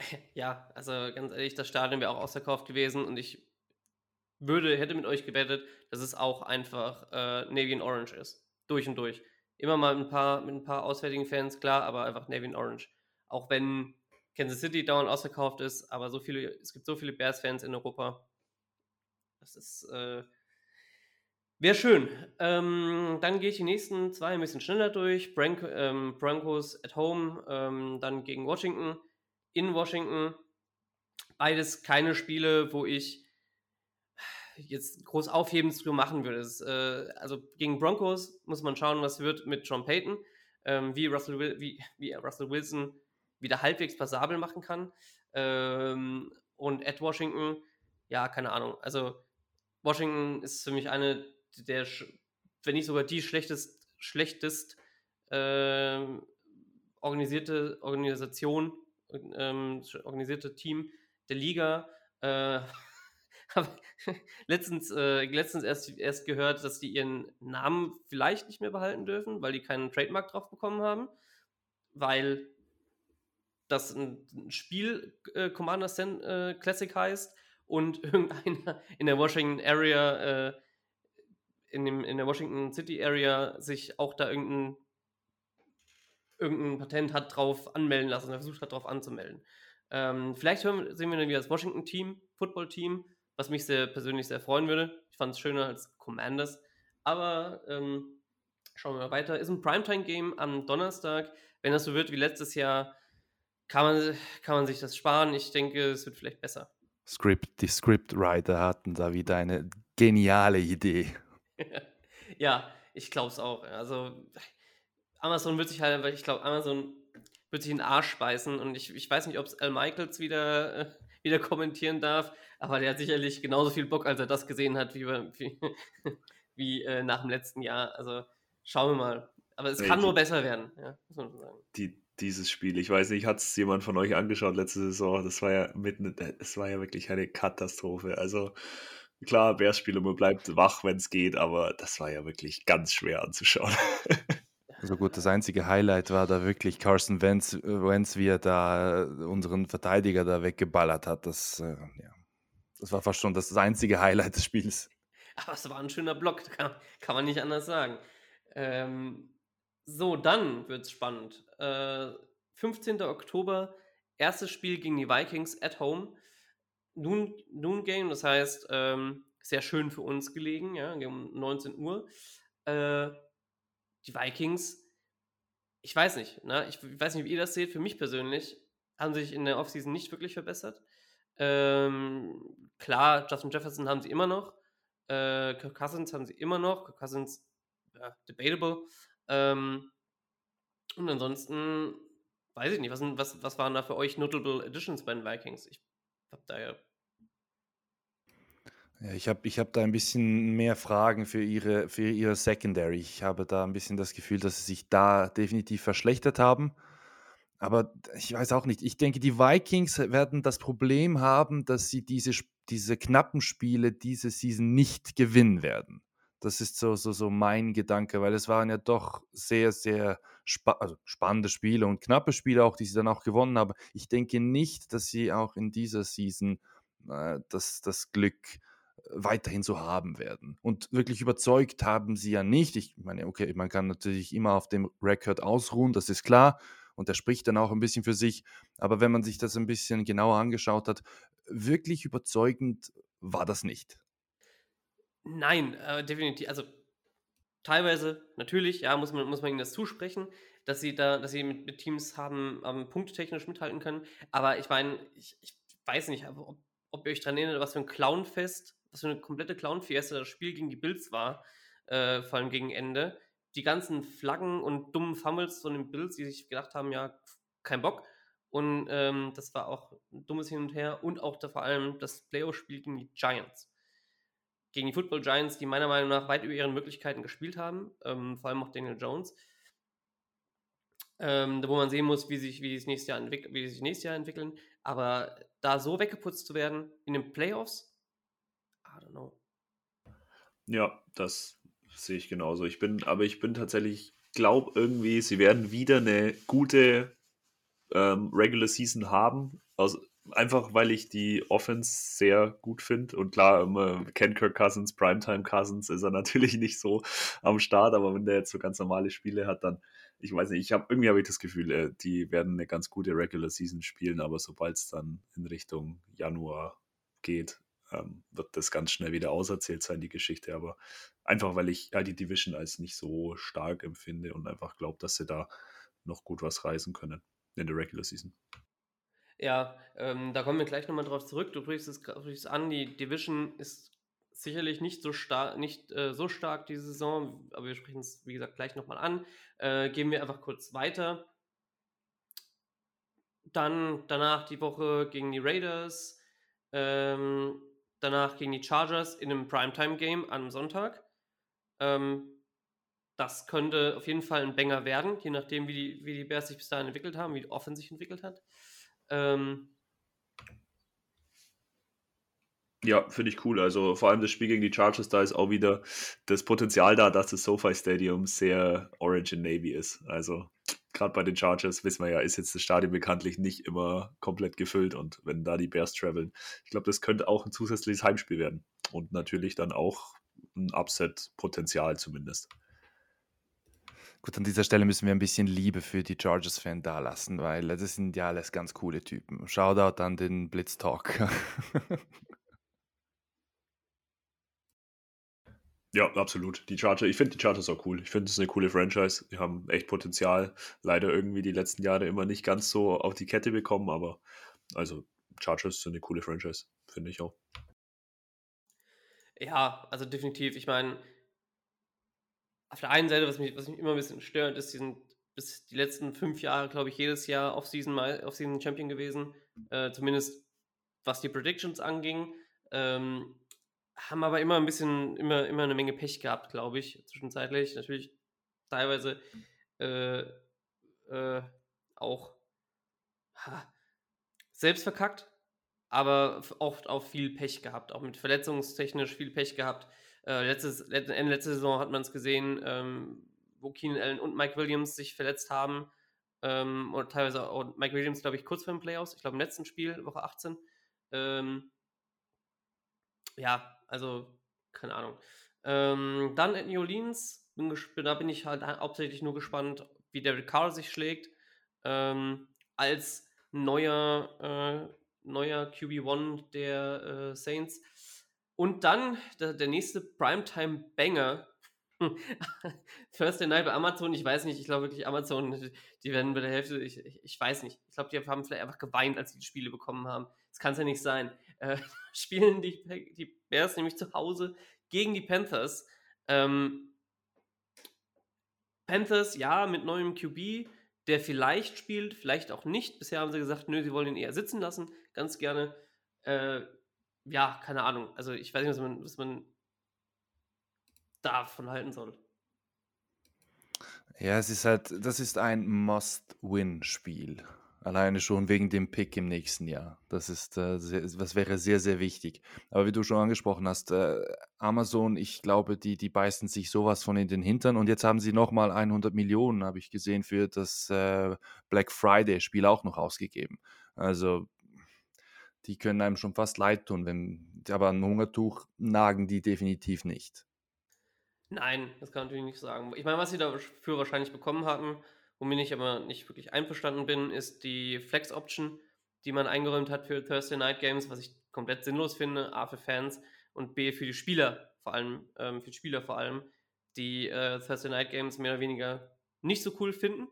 Ja, also ganz ehrlich, das Stadion wäre auch ausverkauft gewesen und ich würde, hätte mit euch gewettet, dass es auch einfach äh, Navy and Orange ist. Durch und durch. Immer mal ein paar, mit ein paar auswärtigen Fans, klar, aber einfach Navy and Orange. Auch wenn Kansas City dauernd ausverkauft ist, aber so viele, es gibt so viele Bears-Fans in Europa. Das ist, äh, wäre schön. Ähm, dann gehe ich die nächsten zwei ein bisschen schneller durch. Brank ähm, Broncos at home, ähm, dann gegen Washington in Washington. Beides keine Spiele, wo ich jetzt groß aufhebens zu machen würde. Das, äh, also gegen Broncos muss man schauen, was wird mit John Payton, ähm, wie, Russell, wie, wie Russell Wilson wieder halbwegs passabel machen kann. Ähm, und at Washington, ja, keine Ahnung. Also Washington ist für mich eine der, wenn nicht sogar die schlechtest, schlechtest äh, organisierte Organisation ähm, organisierte Team der Liga. Äh, letztens, äh, letztens erst, erst gehört, dass die ihren Namen vielleicht nicht mehr behalten dürfen, weil die keinen Trademark drauf bekommen haben, weil das ein, Spiel äh, Commander Sen, äh, Classic heißt und irgendeiner in der Washington Area, äh, in, dem, in der Washington City Area sich auch da irgendein irgendein Patent hat drauf anmelden lassen oder versucht hat, drauf anzumelden. Ähm, vielleicht hören, sehen wir dann wieder das Washington-Team, Football-Team, was mich sehr persönlich sehr freuen würde. Ich fand es schöner als Commanders. Aber ähm, schauen wir mal weiter. Ist ein Primetime-Game am Donnerstag. Wenn das so wird wie letztes Jahr, kann man, kann man sich das sparen. Ich denke, es wird vielleicht besser. Script, die Scriptwriter hatten da wieder eine geniale Idee. ja, ich glaube es auch. Also Amazon wird sich halt, weil ich glaube, Amazon wird sich in den Arsch beißen und ich, ich weiß nicht, ob es Al Michaels wieder, äh, wieder kommentieren darf, aber der hat sicherlich genauso viel Bock, als er das gesehen hat, wie, wie, wie äh, nach dem letzten Jahr. Also schauen wir mal. Aber es nee, kann die, nur besser werden, ja, muss man sagen. Die, dieses Spiel, ich weiß nicht, hat es jemand von euch angeschaut letzte Saison? Das war ja mitten, es war ja wirklich eine Katastrophe. Also klar, Bärspiel man bleibt wach, wenn es geht, aber das war ja wirklich ganz schwer anzuschauen. Also gut, das einzige Highlight war da wirklich Carson Wentz, äh, Wentz wie er da äh, unseren Verteidiger da weggeballert hat. Das, äh, ja, das war fast schon das einzige Highlight des Spiels. Aber es war ein schöner Block, kann, kann man nicht anders sagen. Ähm, so, dann wird es spannend. Äh, 15. Oktober, erstes Spiel gegen die Vikings at home. Noon, Noon Game, das heißt, ähm, sehr schön für uns gelegen, ja, um 19 Uhr. Äh, die Vikings, ich weiß nicht, ne? ich weiß nicht, wie ihr das seht, für mich persönlich haben sich in der Offseason nicht wirklich verbessert. Ähm, klar, Justin Jefferson haben sie immer noch, äh, Kirk Cousins haben sie immer noch, Kirk Cousins, ja, debatable. Ähm, und ansonsten, weiß ich nicht, was, was, was waren da für euch notable Additions bei den Vikings? Ich habe da ja ja, ich habe ich hab da ein bisschen mehr Fragen für ihre, für ihre Secondary. Ich habe da ein bisschen das Gefühl, dass sie sich da definitiv verschlechtert haben. Aber ich weiß auch nicht. Ich denke, die Vikings werden das Problem haben, dass sie diese, diese knappen Spiele diese Season nicht gewinnen werden. Das ist so, so, so mein Gedanke, weil es waren ja doch sehr, sehr spa also spannende Spiele und knappe Spiele auch, die sie dann auch gewonnen haben. Ich denke nicht, dass sie auch in dieser Season äh, das, das Glück weiterhin so haben werden. Und wirklich überzeugt haben sie ja nicht. Ich meine, okay, man kann natürlich immer auf dem Rekord ausruhen, das ist klar. Und der spricht dann auch ein bisschen für sich. Aber wenn man sich das ein bisschen genauer angeschaut hat, wirklich überzeugend war das nicht. Nein, äh, definitiv. Also teilweise, natürlich, ja, muss man, muss man ihnen das zusprechen, dass sie da, dass sie mit, mit Teams haben, ähm, punktetechnisch mithalten können. Aber ich meine, ich, ich weiß nicht, ob, ob ihr euch daran erinnert, was für ein Clownfest was für eine komplette Clown-Fiesta das Spiel gegen die Bills war. äh, vor allem gegen Ende. Die ganzen Flaggen und dummen Fumbles von den Bills, die sich gedacht haben, ja, kein Bock. Und ähm, das war auch ein dummes Hin und Her. Und auch da vor allem das Playoff-Spiel gegen die Giants. Gegen die Football Giants, die meiner Meinung nach weit über ihren Möglichkeiten gespielt haben. Ähm, vor allem auch Daniel Jones. Ähm, wo man sehen muss, wie sich, wie, nächstes Jahr wie sich nächstes Jahr entwickeln. Aber da so weggeputzt zu werden in den Playoffs, Don't know. Ja, das sehe ich genauso. Ich bin, aber ich bin tatsächlich, glaube irgendwie, sie werden wieder eine gute ähm, Regular Season haben. Also, einfach weil ich die Offense sehr gut finde. Und klar, immer kennt Kirk Cousins, Primetime Cousins ist er natürlich nicht so am Start, aber wenn der jetzt so ganz normale Spiele hat, dann, ich weiß nicht, ich habe irgendwie habe ich das Gefühl, äh, die werden eine ganz gute Regular Season spielen, aber sobald es dann in Richtung Januar geht, ähm, wird das ganz schnell wieder auserzählt sein, die Geschichte. Aber einfach, weil ich ja, die Division als nicht so stark empfinde und einfach glaube, dass sie da noch gut was reisen können in der Regular Season. Ja, ähm, da kommen wir gleich nochmal drauf zurück. Du sprichst es an, die Division ist sicherlich nicht so stark, nicht äh, so stark diese Saison, aber wir sprechen es, wie gesagt, gleich nochmal an. Äh, gehen wir einfach kurz weiter. Dann danach die Woche gegen die Raiders, ähm, danach gegen die Chargers in einem Primetime-Game am Sonntag. Ähm, das könnte auf jeden Fall ein Banger werden, je nachdem, wie die, wie die Bears sich bis dahin entwickelt haben, wie die Offense sich entwickelt hat. Ähm, ja, finde ich cool. Also vor allem das Spiel gegen die Chargers, da ist auch wieder das Potenzial da, dass das SoFi Stadium sehr Orange Navy ist. Also gerade bei den Chargers wissen wir ja, ist jetzt das Stadion bekanntlich nicht immer komplett gefüllt und wenn da die Bears traveln, ich glaube, das könnte auch ein zusätzliches Heimspiel werden und natürlich dann auch ein Upset-Potenzial zumindest. Gut, an dieser Stelle müssen wir ein bisschen Liebe für die Chargers-Fan dalassen, weil das sind ja alles ganz coole Typen. Shoutout an den Blitz-Talk. Ja, absolut. Die Chargers, ich finde die Chargers auch cool. Ich finde es eine coole Franchise. Die haben echt Potenzial. Leider irgendwie die letzten Jahre immer nicht ganz so auf die Kette bekommen, aber also Chargers sind eine coole Franchise, finde ich auch. Ja, also definitiv. Ich meine, auf der einen Seite, was mich, was mich immer ein bisschen stört, ist, die sind bis die letzten fünf Jahre, glaube ich, jedes Jahr Off-Season Off Champion gewesen. Äh, zumindest was die Predictions anging. Ähm, haben aber immer ein bisschen, immer, immer eine Menge Pech gehabt, glaube ich, zwischenzeitlich. Natürlich teilweise äh, äh, auch ha, selbst verkackt, aber oft auch viel Pech gehabt, auch mit verletzungstechnisch viel Pech gehabt. Äh, letztes, Ende letzte Saison hat man es gesehen, ähm, wo Keenan Allen und Mike Williams sich verletzt haben. Ähm, oder teilweise auch Mike Williams, glaube ich, kurz vor dem Playoffs, ich glaube im letzten Spiel, Woche 18. Ähm, ja, also, keine Ahnung. Ähm, dann in New Orleans, bin da bin ich halt hauptsächlich nur gespannt, wie Derek Carr sich schlägt. Ähm, als neuer, äh, neuer QB1 der äh, Saints. Und dann der, der nächste Primetime-Banger. Thursday Night bei Amazon, ich weiß nicht, ich glaube wirklich, Amazon, die werden bei der Hälfte, ich, ich, ich weiß nicht. Ich glaube, die haben vielleicht einfach geweint, als sie die Spiele bekommen haben. Das kann es ja nicht sein. Äh, spielen die, die Bears nämlich zu Hause gegen die Panthers. Ähm, Panthers, ja, mit neuem QB, der vielleicht spielt, vielleicht auch nicht. Bisher haben sie gesagt, nö, sie wollen ihn eher sitzen lassen, ganz gerne. Äh, ja, keine Ahnung. Also ich weiß nicht, was man, was man davon halten soll. Ja, es ist halt, das ist ein Must-Win-Spiel. Alleine schon wegen dem Pick im nächsten Jahr. Das ist, äh, sehr, das wäre sehr, sehr wichtig. Aber wie du schon angesprochen hast, äh, Amazon, ich glaube, die, die beißen sich sowas von in den Hintern. Und jetzt haben sie nochmal 100 Millionen, habe ich gesehen, für das äh, Black Friday-Spiel auch noch ausgegeben. Also, die können einem schon fast leid tun, wenn, aber ein Hungertuch nagen die definitiv nicht. Nein, das kann man natürlich nicht sagen. Ich meine, was sie dafür wahrscheinlich bekommen hatten, Womit ich aber nicht wirklich einverstanden bin, ist die Flex-Option, die man eingeräumt hat für Thursday Night Games, was ich komplett sinnlos finde, A für Fans und B für die Spieler, vor allem, ähm, für die Spieler vor allem, die äh, Thursday Night Games mehr oder weniger nicht so cool finden.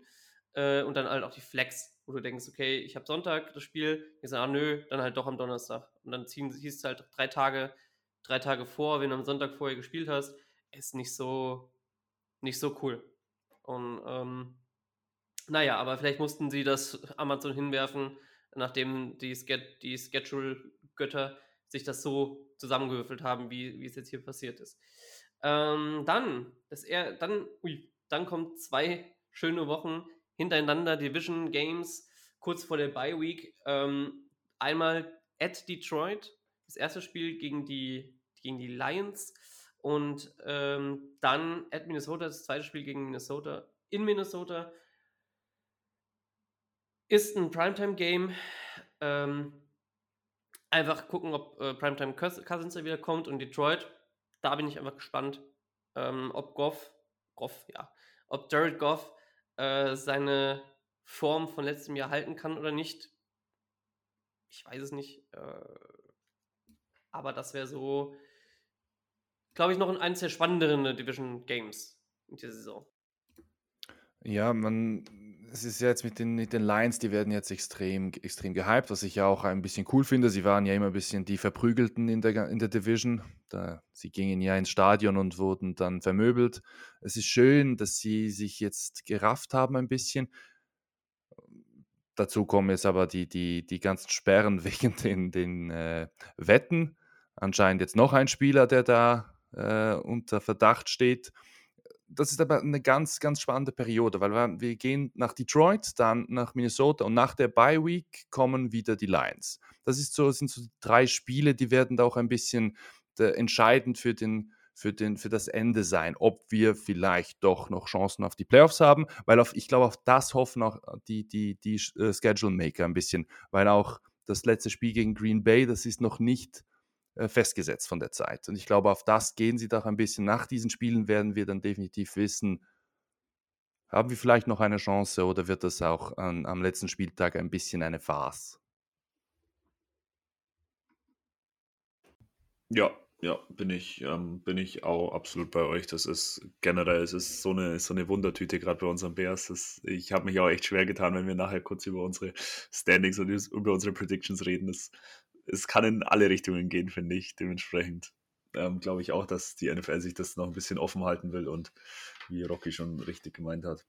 Äh, und dann halt auch die Flex, wo du denkst, okay, ich habe Sonntag das Spiel, ich sage, ah, nö, dann halt doch am Donnerstag. Und dann ziehen, hieß es halt drei Tage, drei Tage vor, wenn du am Sonntag vorher gespielt hast. ist nicht so, nicht so cool. Und ähm, naja, aber vielleicht mussten sie das Amazon hinwerfen, nachdem die, Ske die Schedule-Götter sich das so zusammengewürfelt haben, wie, wie es jetzt hier passiert ist. Ähm, dann, das er, dann, ui, dann kommen zwei schöne Wochen hintereinander, Division Games, kurz vor der Bye Week. Ähm, einmal at Detroit, das erste Spiel gegen die, gegen die Lions. Und ähm, dann at Minnesota, das zweite Spiel gegen Minnesota in Minnesota. Ist ein Primetime-Game. Ähm, einfach gucken, ob äh, Primetime Cousins wieder kommt und Detroit. Da bin ich einfach gespannt, ähm, ob Goff, Goff, ja, ob Jared Goff äh, seine Form von letztem Jahr halten kann oder nicht. Ich weiß es nicht. Äh, aber das wäre so, glaube ich, noch eines der spannenderen Division Games in dieser Saison. Ja, man, es ist ja jetzt mit den, mit den Lions, die werden jetzt extrem, extrem gehypt, was ich ja auch ein bisschen cool finde. Sie waren ja immer ein bisschen die Verprügelten in der, in der Division. Da, sie gingen ja ins Stadion und wurden dann vermöbelt. Es ist schön, dass sie sich jetzt gerafft haben ein bisschen. Dazu kommen jetzt aber die, die, die ganzen Sperren wegen den, den äh, Wetten. Anscheinend jetzt noch ein Spieler, der da äh, unter Verdacht steht das ist aber eine ganz, ganz spannende Periode, weil wir, wir, gehen nach Detroit, dann nach Minnesota und nach der Bye Week kommen wieder die Lions. Das ist so, sind so drei Spiele, die werden da auch ein bisschen äh, entscheidend für, den, für, den, für das Ende sein, ob wir vielleicht doch noch Chancen auf die Playoffs haben, weil auf, ich glaube, auf das hoffen auch die, die, die uh, Schedule Maker ein bisschen, weil auch das letzte Spiel gegen Green Bay, das ist noch nicht äh, festgesetzt von der Zeit. Und ich glaube, auf das gehen sie doch ein bisschen. Nach diesen Spielen werden wir dann definitiv wissen, haben wir vielleicht noch eine Chance oder wird das auch an, am letzten Spieltag ein bisschen eine Farce? Ja, ja, bin ich, ähm, bin ich auch absolut bei euch. Das ist generell, es ist so eine, so eine Wundertüte, gerade bei unseren Bears. Das, ich habe mich auch echt schwer getan, wenn wir nachher kurz über unsere Standings und über unsere Predictions reden. Das es kann in alle Richtungen gehen, finde ich. Dementsprechend ähm, glaube ich auch, dass die NFL sich das noch ein bisschen offen halten will und wie Rocky schon richtig gemeint hat,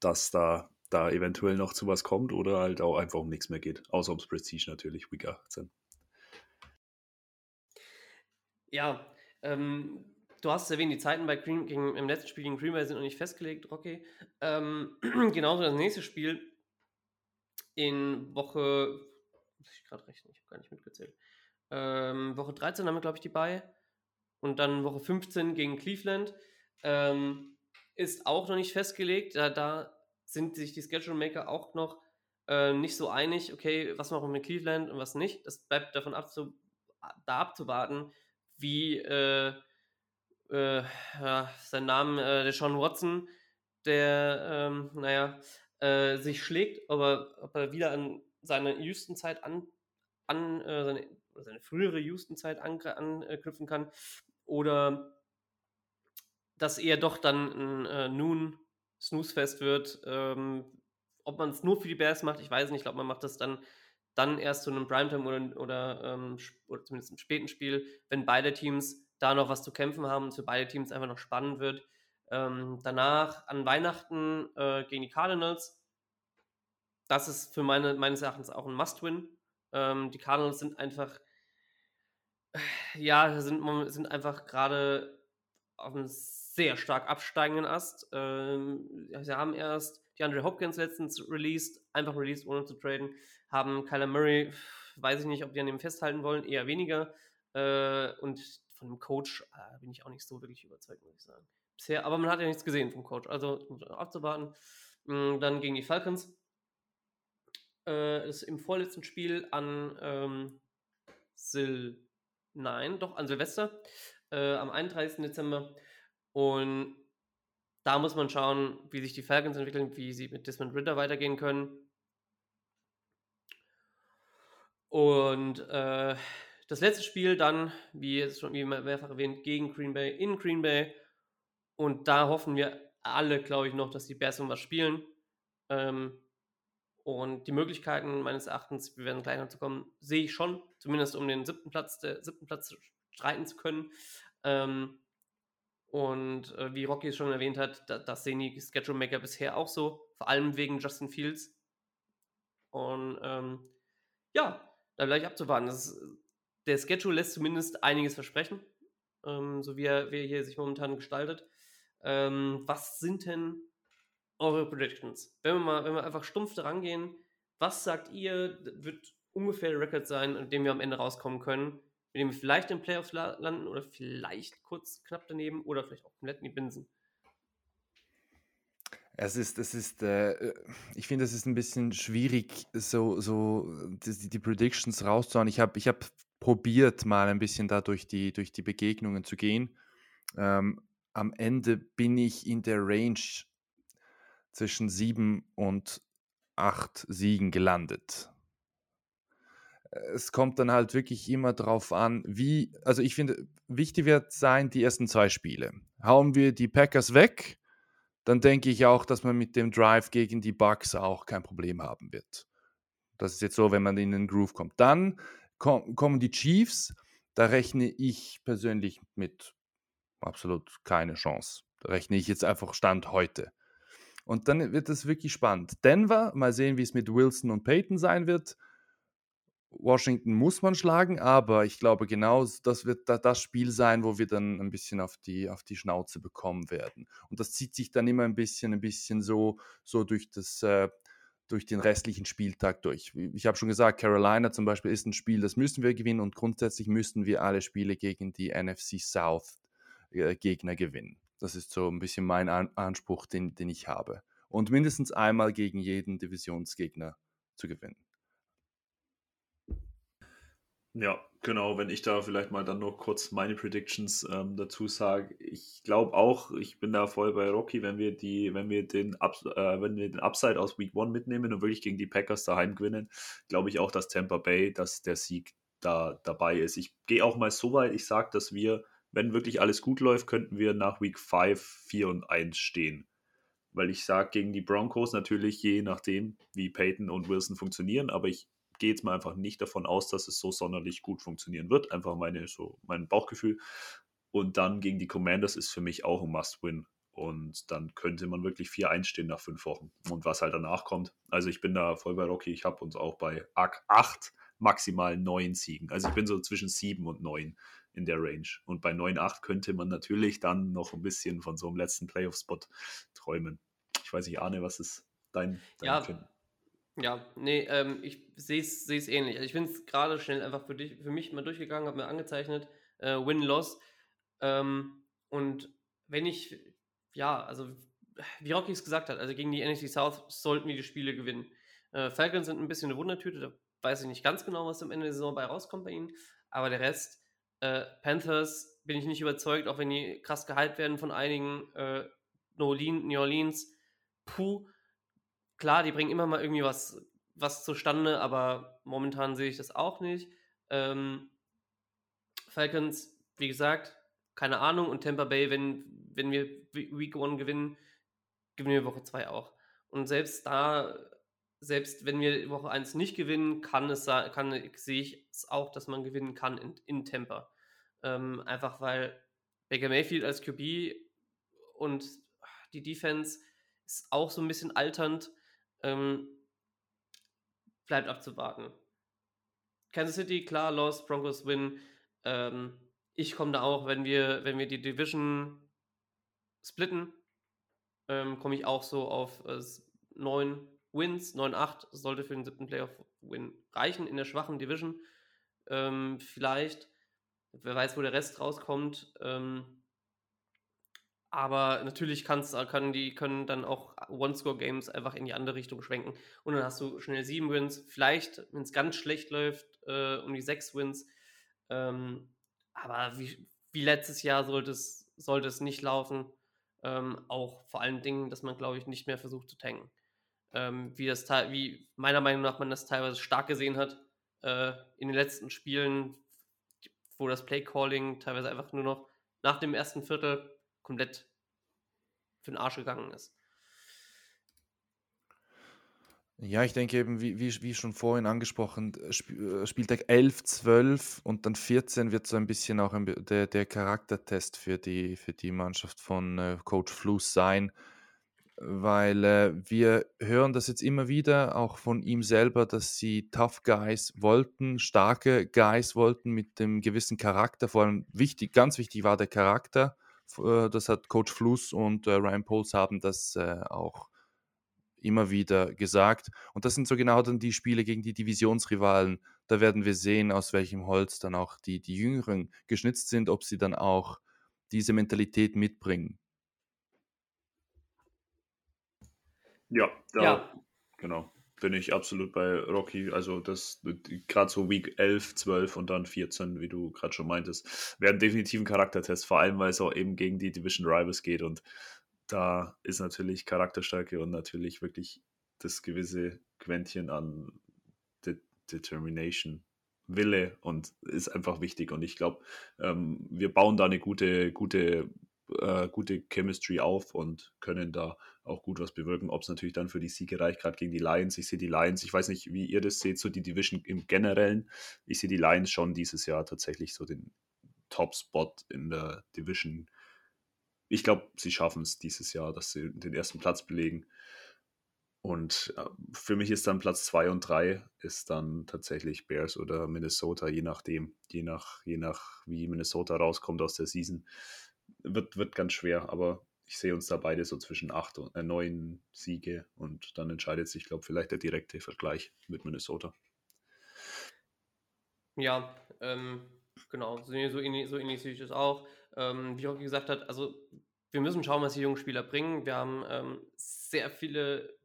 dass da, da eventuell noch zu was kommt oder halt auch einfach um nichts mehr geht. Außer ums Prestige natürlich, Week 18. Ja, ähm, du hast erwähnt, die Zeiten bei Green, gegen, im letzten Spiel gegen Green Bay sind noch nicht festgelegt, Rocky. Ähm, genauso das nächste Spiel in Woche muss ich gerade rechnen, ich habe gar nicht mitgezählt. Ähm, Woche 13 haben wir, glaube ich, die bei. Und dann Woche 15 gegen Cleveland. Ähm, ist auch noch nicht festgelegt. Da, da sind sich die Schedule Maker auch noch äh, nicht so einig, okay, was machen wir mit Cleveland und was nicht. Das bleibt davon abzu da abzuwarten, wie äh, äh, ja, sein Name, äh, der Sean Watson, der, ähm, naja, äh, sich schlägt, aber ob er wieder an seine Houston-Zeit an, an äh, seine, seine, frühere Houston-Zeit anknüpfen kann oder dass er doch dann ein äh, nun Snooze-Fest wird. Ähm, ob man es nur für die Bears macht, ich weiß nicht. Ich glaube, man macht das dann, dann erst zu einem Primetime oder, oder, ähm, oder zumindest im späten Spiel, wenn beide Teams da noch was zu kämpfen haben und für beide Teams einfach noch spannend wird. Ähm, danach an Weihnachten äh, gegen die Cardinals das ist für meine, meines Erachtens auch ein Must-Win. Ähm, die Cardinals sind einfach, ja, sind, sind einfach gerade auf einem sehr stark absteigenden Ast. Ähm, sie haben erst die Andre Hopkins letztens released, einfach released, ohne zu traden. Haben Kyler Murray, weiß ich nicht, ob die an dem festhalten wollen, eher weniger. Äh, und von dem Coach äh, bin ich auch nicht so wirklich überzeugt, muss ich sagen. Bisher, aber man hat ja nichts gesehen vom Coach, also abzuwarten. Mm, dann gegen die Falcons äh, ist im vorletzten Spiel an ähm, Sil Nein, doch, an Silvester, äh, am 31. Dezember. Und da muss man schauen, wie sich die Falcons entwickeln, wie sie mit Desmond Ritter weitergehen können. Und äh, das letzte Spiel dann, wie jetzt schon wie mehrfach erwähnt, gegen Green Bay in Green Bay. Und da hoffen wir alle, glaube ich, noch, dass die Bears um was spielen. Ähm, und die Möglichkeiten meines Erachtens, wir werden gleich noch zu kommen, sehe ich schon, zumindest um den siebten Platz, der siebten Platz streiten zu können. Ähm, Und äh, wie Rocky es schon erwähnt hat, da, das sehen die Schedule Maker bisher auch so, vor allem wegen Justin Fields. Und ähm, ja, da gleich abzuwarten. Ist, der Schedule lässt zumindest einiges versprechen, ähm, so wie er, wie er hier sich momentan gestaltet. Ähm, was sind denn eure Predictions? Wenn wir mal, wenn wir einfach stumpf daran gehen, was sagt ihr, wird ungefähr der Record sein, an dem wir am Ende rauskommen können, mit dem wir vielleicht in Playoffs la landen oder vielleicht kurz knapp daneben oder vielleicht auch komplett in die Binsen? Es ist, es ist, äh, ich finde, es ist ein bisschen schwierig, so, so die, die Predictions rauszuhauen. Ich habe ich hab probiert, mal ein bisschen da durch die, durch die Begegnungen zu gehen. Ähm, am Ende bin ich in der Range zwischen sieben und acht Siegen gelandet. Es kommt dann halt wirklich immer drauf an, wie, also ich finde, wichtig wird sein, die ersten zwei Spiele. Hauen wir die Packers weg, dann denke ich auch, dass man mit dem Drive gegen die Bucks auch kein Problem haben wird. Das ist jetzt so, wenn man in den Groove kommt. Dann kommen die Chiefs, da rechne ich persönlich mit absolut keine Chance. Da rechne ich jetzt einfach Stand heute. Und dann wird es wirklich spannend. Denver, mal sehen, wie es mit Wilson und Peyton sein wird. Washington muss man schlagen, aber ich glaube genau, das wird das Spiel sein, wo wir dann ein bisschen auf die, auf die Schnauze bekommen werden. Und das zieht sich dann immer ein bisschen, ein bisschen so, so durch, das, äh, durch den restlichen Spieltag durch. Ich habe schon gesagt, Carolina zum Beispiel ist ein Spiel, das müssen wir gewinnen und grundsätzlich müssen wir alle Spiele gegen die NFC South äh, Gegner gewinnen. Das ist so ein bisschen mein An Anspruch, den, den ich habe. Und mindestens einmal gegen jeden Divisionsgegner zu gewinnen. Ja, genau, wenn ich da vielleicht mal dann noch kurz meine Predictions ähm, dazu sage. Ich glaube auch, ich bin da voll bei Rocky, wenn wir die, wenn wir den Up, äh, wenn wir den Upside aus Week One mitnehmen und wirklich gegen die Packers daheim gewinnen, glaube ich auch, dass Tampa Bay, dass der Sieg da dabei ist. Ich gehe auch mal so weit, ich sage, dass wir, wenn wirklich alles gut läuft, könnten wir nach Week 5 4 und 1 stehen. Weil ich sage, gegen die Broncos natürlich, je nachdem, wie Peyton und Wilson funktionieren, aber ich gehe jetzt mal einfach nicht davon aus, dass es so sonderlich gut funktionieren wird. Einfach meine, so mein Bauchgefühl. Und dann gegen die Commanders ist für mich auch ein Must-Win. Und dann könnte man wirklich 4 einstehen nach fünf Wochen. Und was halt danach kommt. Also ich bin da voll bei Rocky. Ich habe uns auch bei ARC 8 maximal 9 Siegen. Also ich bin so zwischen 7 und 9 in der Range. Und bei 9-8 könnte man natürlich dann noch ein bisschen von so einem letzten Playoff-Spot träumen. Ich weiß nicht, Arne, was ist dein, dein ja, Empfinden? Ja, nee, ähm, ich sehe es ähnlich. Also ich bin es gerade schnell einfach für, dich, für mich mal durchgegangen, habe mir angezeichnet, äh, Win-Loss. Ähm, und wenn ich, ja, also wie Rocky es gesagt hat, also gegen die NFC South sollten wir die Spiele gewinnen. Äh, Falcons sind ein bisschen eine Wundertüte, da weiß ich nicht ganz genau, was am Ende der Saison bei rauskommt bei ihnen. Aber der Rest, äh, Panthers bin ich nicht überzeugt, auch wenn die krass gehypt werden von einigen. Äh, New Orleans, puh, klar, die bringen immer mal irgendwie was, was zustande, aber momentan sehe ich das auch nicht. Ähm, Falcons, wie gesagt, keine Ahnung. Und Tampa Bay, wenn, wenn wir Week 1 gewinnen, gewinnen wir Woche 2 auch. Und selbst da, selbst wenn wir Woche 1 nicht gewinnen, kann es kann, sehe ich es auch, dass man gewinnen kann in, in Tampa. Ähm, einfach weil Baker Mayfield als QB und die Defense ist auch so ein bisschen alternd. Ähm, bleibt abzuwarten. Kansas City, klar, Lost, Broncos win. Ähm, ich komme da auch, wenn wir, wenn wir die Division splitten, ähm, komme ich auch so auf äh, 9 Wins, 9-8. Sollte für den siebten Playoff-Win reichen in der schwachen Division. Ähm, vielleicht. Wer weiß, wo der Rest rauskommt. Ähm, aber natürlich kann's, können die können dann auch One-Score-Games einfach in die andere Richtung schwenken. Und dann hast du schnell sieben Wins. Vielleicht, wenn es ganz schlecht läuft, äh, um die sechs Wins. Ähm, aber wie, wie letztes Jahr sollte es, sollte es nicht laufen. Ähm, auch vor allen Dingen, dass man, glaube ich, nicht mehr versucht zu tanken. Ähm, wie, das, wie meiner Meinung nach man das teilweise stark gesehen hat äh, in den letzten Spielen, wo das Play-Calling teilweise einfach nur noch nach dem ersten Viertel komplett für den Arsch gegangen ist. Ja, ich denke eben, wie, wie, wie schon vorhin angesprochen, Sp äh, Spieltag 11, 12 und dann 14 wird so ein bisschen auch ein, der, der Charaktertest für die, für die Mannschaft von äh, Coach Fluss sein, weil äh, wir hören das jetzt immer wieder, auch von ihm selber, dass sie Tough Guys wollten, starke Guys wollten mit dem gewissen Charakter, vor allem wichtig, ganz wichtig war der Charakter, das hat Coach Fluss und Ryan Poles haben das auch immer wieder gesagt. Und das sind so genau dann die Spiele gegen die Divisionsrivalen. Da werden wir sehen, aus welchem Holz dann auch die, die Jüngeren geschnitzt sind, ob sie dann auch diese Mentalität mitbringen. Ja, da, ja. genau. Bin ich absolut bei Rocky. Also, das gerade so Week 11, 12 und dann 14, wie du gerade schon meintest, werden definitiv ein Charaktertest, vor allem weil es auch eben gegen die Division Rivals geht und da ist natürlich Charakterstärke und natürlich wirklich das gewisse Quäntchen an De Determination, Wille und ist einfach wichtig. Und ich glaube, ähm, wir bauen da eine gute, gute, äh, gute Chemistry auf und können da auch gut was bewirken. Ob es natürlich dann für die Siege reicht, gerade gegen die Lions. Ich sehe die Lions, ich weiß nicht, wie ihr das seht, so die Division im Generellen. Ich sehe die Lions schon dieses Jahr tatsächlich so den Top-Spot in der Division ich glaube, sie schaffen es dieses Jahr, dass sie den ersten Platz belegen. Und äh, für mich ist dann Platz 2 und 3 ist dann tatsächlich Bears oder Minnesota, je nachdem, je nach, je nach wie Minnesota rauskommt aus der Season. Wird, wird ganz schwer, aber ich sehe uns da beide so zwischen 8 und äh, 9 Siege und dann entscheidet sich, glaube ich, vielleicht der direkte Vergleich mit Minnesota. Ja, ähm, genau, so, ähnlich, so ähnlich sehe ich das auch. Ähm, wie auch gesagt hat, also wir müssen schauen, was die jungen Spieler bringen. Wir haben ähm, sehr viele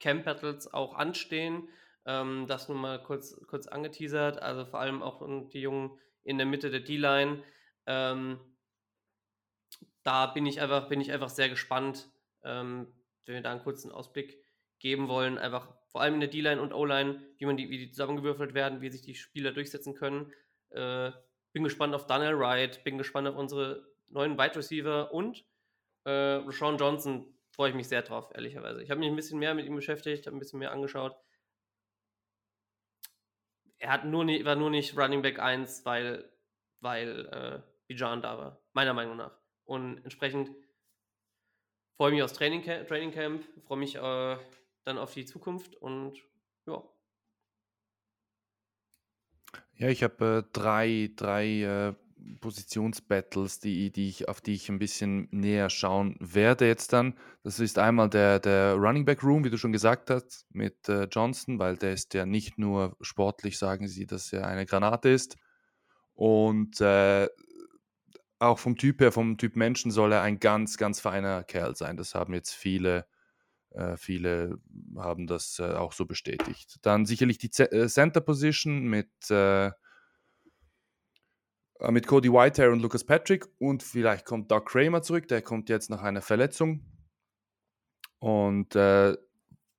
Camp Battles auch anstehen. Ähm, das nun mal kurz, kurz angeteasert. Also vor allem auch die Jungen in der Mitte der D-Line. Ähm, da bin ich einfach, bin ich einfach sehr gespannt, ähm, wenn wir da einen kurzen Ausblick geben wollen. Einfach vor allem in der D-Line und O-Line, wie die, wie die zusammengewürfelt werden, wie sich die Spieler durchsetzen können. Äh, bin gespannt auf Daniel Wright, bin gespannt auf unsere neuen Wide Receiver und äh, Rashawn Johnson freue ich mich sehr drauf, ehrlicherweise. Ich habe mich ein bisschen mehr mit ihm beschäftigt, habe ein bisschen mehr angeschaut. Er hat nur nie, war nur nicht Running Back 1, weil, weil äh, Bijan da war, meiner Meinung nach. Und entsprechend freue ich mich aufs Training, Training Camp, freue mich äh, dann auf die Zukunft und ja. Ja, ich habe äh, drei, drei äh, Positionsbattles, die, die ich, auf die ich ein bisschen näher schauen werde jetzt dann. Das ist einmal der, der Running Back Room, wie du schon gesagt hast, mit äh, Johnson, weil der ist ja nicht nur sportlich, sagen sie, dass er eine Granate ist. Und äh, auch vom Typ her, vom Typ Menschen soll er ein ganz, ganz feiner Kerl sein. Das haben jetzt viele, äh, viele haben das äh, auch so bestätigt. Dann sicherlich die Z äh, Center Position mit äh, äh, mit Cody Whitehair und Lucas Patrick und vielleicht kommt Doug Kramer zurück, der kommt jetzt nach einer Verletzung. Und äh,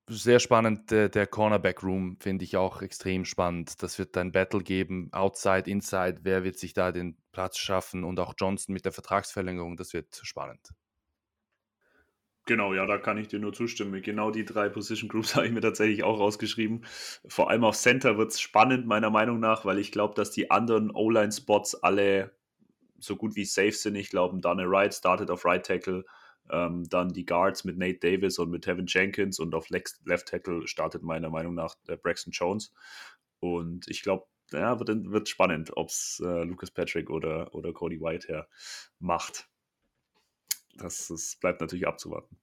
sehr spannend, äh, der Cornerback Room finde ich auch extrem spannend. Das wird ein Battle geben, Outside, Inside, wer wird sich da den Platz schaffen und auch Johnson mit der Vertragsverlängerung, das wird spannend. Genau, ja, da kann ich dir nur zustimmen. Genau die drei Position Groups habe ich mir tatsächlich auch rausgeschrieben. Vor allem auf Center wird es spannend, meiner Meinung nach, weil ich glaube, dass die anderen O-Line-Spots alle so gut wie safe sind. Ich glaube, Daniel Wright startet auf Right Tackle, ähm, dann die Guards mit Nate Davis und mit Tevin Jenkins und auf Left Tackle startet meiner Meinung nach der Braxton Jones. Und ich glaube, ja, wird, wird spannend, ob es äh, Lucas Patrick oder, oder Cody Whitehair macht das, das bleibt natürlich abzuwarten.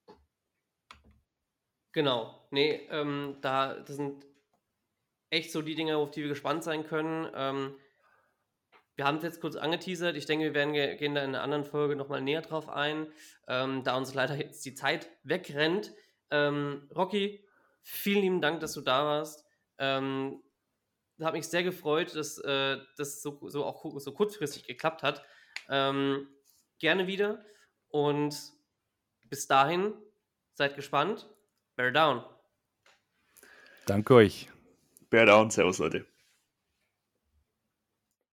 Genau. Nee, ähm, da, das sind echt so die Dinge, auf die wir gespannt sein können. Ähm, wir haben es jetzt kurz angeteasert. Ich denke, wir werden gehen da in einer anderen Folge nochmal näher drauf ein, ähm, da uns leider jetzt die Zeit wegrennt. Ähm, Rocky, vielen lieben Dank, dass du da warst. Ähm, hat mich sehr gefreut, dass äh, das so, so auch so kurzfristig geklappt hat. Ähm, gerne wieder. Und bis dahin, seid gespannt. Bear down. Danke euch. Bear down. Servus, Leute.